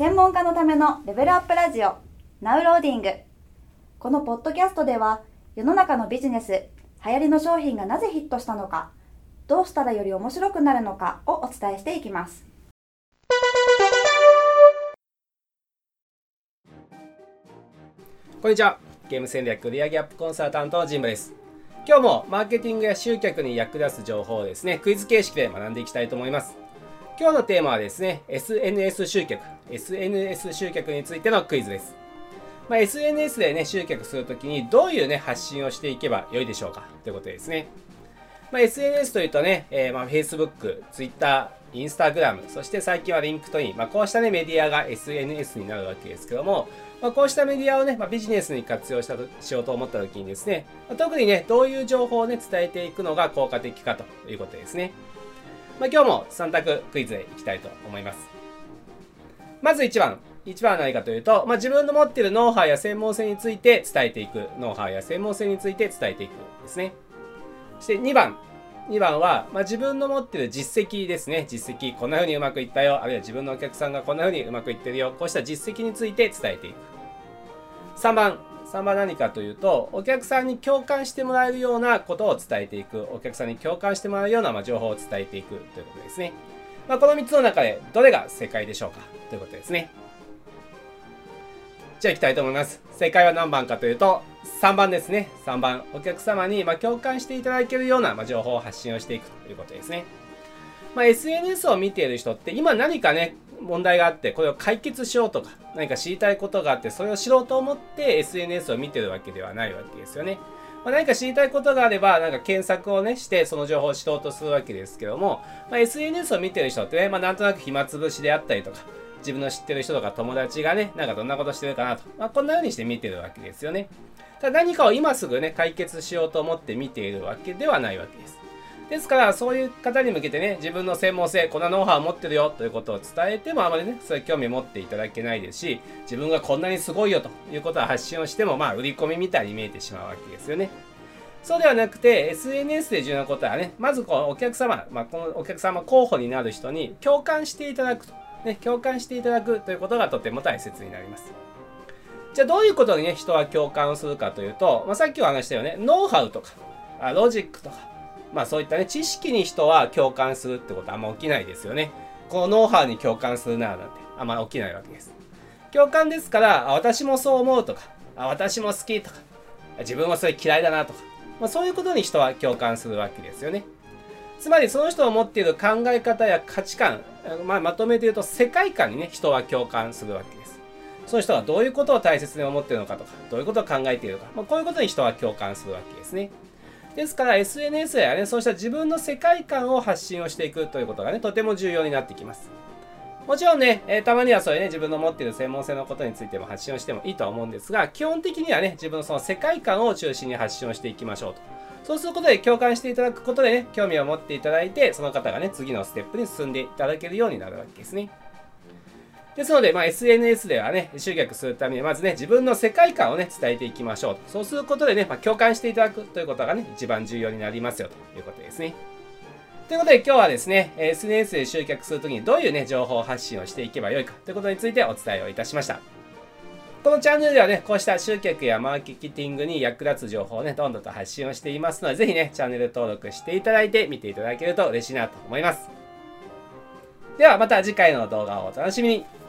専門家のためのレベルアップラジオナウローディング。このポッドキャストでは世の中のビジネス流行りの商品がなぜヒットしたのかどうしたらより面白くなるのかをお伝えしていきます。こんにちは。ゲーム戦略売上アップコンサルタントのジンブです。今日もマーケティングや集客に役立つ情報をですねクイズ形式で学んでいきたいと思います。今日のテーマはですね SNS 集客 SNS 集客についてのクイズですまあ、SNS でね集客するときにどういうね発信をしていけばよいでしょうかということですねまあ、SNS というとね、えー、まあ Facebook、Twitter、Instagram、そして最近は LinkedIn、まあ、こうしたねメディアが SNS になるわけですけども、まあ、こうしたメディアをね、まあ、ビジネスに活用したとしようと思った時にですね、まあ、特にね、どういう情報をね、伝えていくのが効果的かということですね。まあ、今日も3択クイズでいきたいと思います。まず1番。1番は何かというと、まあ、自分の持っているノウハウや専門性について伝えていく。ノウハウや専門性について伝えていくですね。そして2番。2番は、まあ、自分の持っている実績ですね。実績、こんな風にうまくいったよ。あるいは自分のお客さんがこんな風にうまくいってるよ。こうした実績について伝えていく。3番。3番何かというと、お客さんに共感してもらえるようなことを伝えていく。お客さんに共感してもらうような、ま、情報を伝えていくということですね。まあ、この3つの中でどれが正解でしょうか？ということですね。じゃあ行きたいと思います。正解は何番かというと、3番ですね。3番。お客様にま共感していただけるようなま情報を発信をしていくということですね。まあ、SNS を見ている人って今何かね、問題があって、これを解決しようとか、何か知りたいことがあって、それを知ろうと思って SNS を見てるわけではないわけですよね。まあ、何か知りたいことがあれば、なんか検索をね、して、その情報を知ろうとするわけですけども、まあ、SNS を見てる人ってね、まあ、なんとなく暇つぶしであったりとか、自分の知ってる人とか友達がね、なんかどんなことしてるかなと。まあ、こんな風にして見てるわけですよね。ただ何かを今すぐね、解決しようと思って見ているわけではないわけです。ですから、そういう方に向けてね、自分の専門性、こんなノウハウを持ってるよということを伝えても、あまりね、そういう興味を持っていただけないですし、自分がこんなにすごいよということを発信をしても、まあ、売り込みみたいに見えてしまうわけですよね。そうではなくて、SNS で重要なことはね、まずこのお客様、まあ、このお客様候補になる人に共感していただくと。ね、共感していただくということがとても大切になります。じゃあどういうことにね、人は共感をするかというと、まあ、さっきお話したよね、ノウハウとか、あロジックとか、まあそういったね、知識に人は共感するってことはあんま起きないですよね。このノウハウに共感するななんてあんま起きないわけです。共感ですから、私もそう思うとか、私も好きとか、自分はそれ嫌いだなとか、まあ、そういうことに人は共感するわけですよね。つまりその人の持っている考え方や価値観、まあ、まとめて言うと世界観にね、人は共感するわけです。その人がどういうことを大切に思っているのかとか、どういうことを考えているのか、まあ、こういうことに人は共感するわけですね。ですから SNS やね、そうした自分の世界観を発信をしていくということがね、とても重要になってきます。もちろんね、えー、たまにはそういうね、自分の持っている専門性のことについても発信をしてもいいとは思うんですが、基本的にはね、自分のその世界観を中心に発信をしていきましょうと。そうすることで共感していただくことでね、興味を持っていただいて、その方がね、次のステップに進んでいただけるようになるわけですね。ですので、まあ、SNS ではね、集客するために、まずね、自分の世界観をね、伝えていきましょう。そうすることでね、まあ、共感していただくということがね、一番重要になりますよということですね。ということで今日はですね、SNS で集客するときにどういうね、情報発信をしていけばよいかということについてお伝えをいたしました。このチャンネルではね、こうした集客やマーケティングに役立つ情報をね、どんどんと発信をしていますので、ぜひね、チャンネル登録していただいて見ていただけると嬉しいなと思います。ではまた次回の動画をお楽しみに。